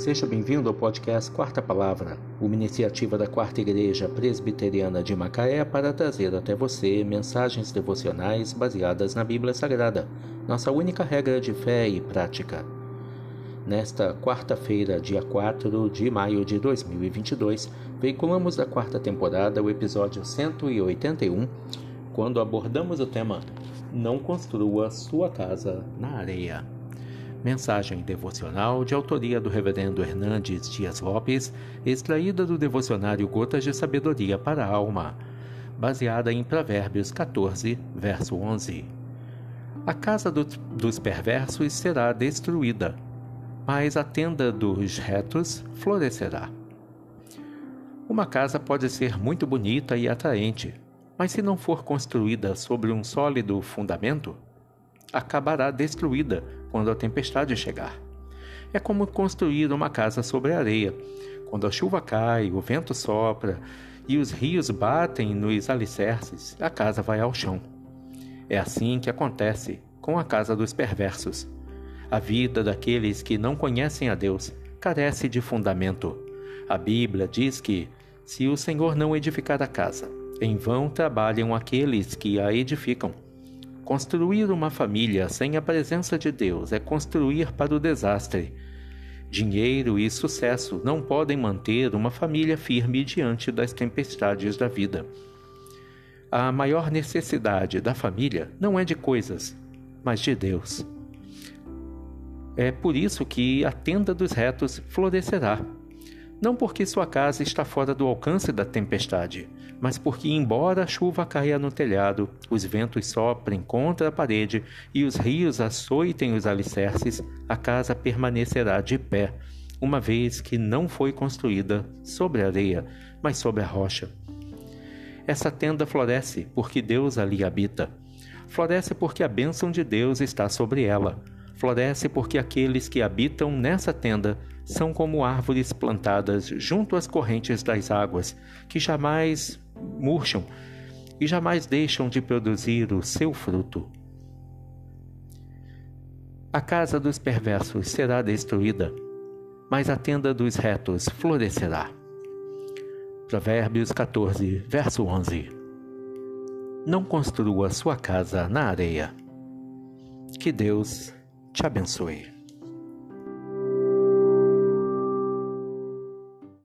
Seja bem-vindo ao podcast Quarta Palavra, uma iniciativa da Quarta Igreja Presbiteriana de Macaé para trazer até você mensagens devocionais baseadas na Bíblia Sagrada, nossa única regra de fé e prática. Nesta quarta-feira, dia 4 de maio de 2022, veiculamos da quarta temporada o episódio 181, quando abordamos o tema Não construa sua casa na areia. Mensagem devocional de autoria do Reverendo Hernandes Dias Lopes, extraída do devocionário Gotas de Sabedoria para a Alma, baseada em Provérbios 14, verso 11. A casa do, dos perversos será destruída, mas a tenda dos retos florescerá. Uma casa pode ser muito bonita e atraente, mas se não for construída sobre um sólido fundamento, acabará destruída quando a tempestade chegar. É como construir uma casa sobre areia. Quando a chuva cai, o vento sopra e os rios batem nos alicerces, a casa vai ao chão. É assim que acontece com a casa dos perversos. A vida daqueles que não conhecem a Deus carece de fundamento. A Bíblia diz que, se o Senhor não edificar a casa, em vão trabalham aqueles que a edificam. Construir uma família sem a presença de Deus é construir para o desastre. Dinheiro e sucesso não podem manter uma família firme diante das tempestades da vida. A maior necessidade da família não é de coisas, mas de Deus. É por isso que a tenda dos retos florescerá não porque sua casa está fora do alcance da tempestade, mas porque, embora a chuva caia no telhado, os ventos soprem contra a parede e os rios açoitem os alicerces, a casa permanecerá de pé, uma vez que não foi construída sobre a areia, mas sobre a rocha. Essa tenda floresce porque Deus ali habita. Floresce porque a bênção de Deus está sobre ela. Floresce porque aqueles que habitam nessa tenda são como árvores plantadas junto às correntes das águas, que jamais murcham e jamais deixam de produzir o seu fruto. A casa dos perversos será destruída, mas a tenda dos retos florescerá. Provérbios 14, verso 11. Não construa sua casa na areia. Que Deus te abençoe.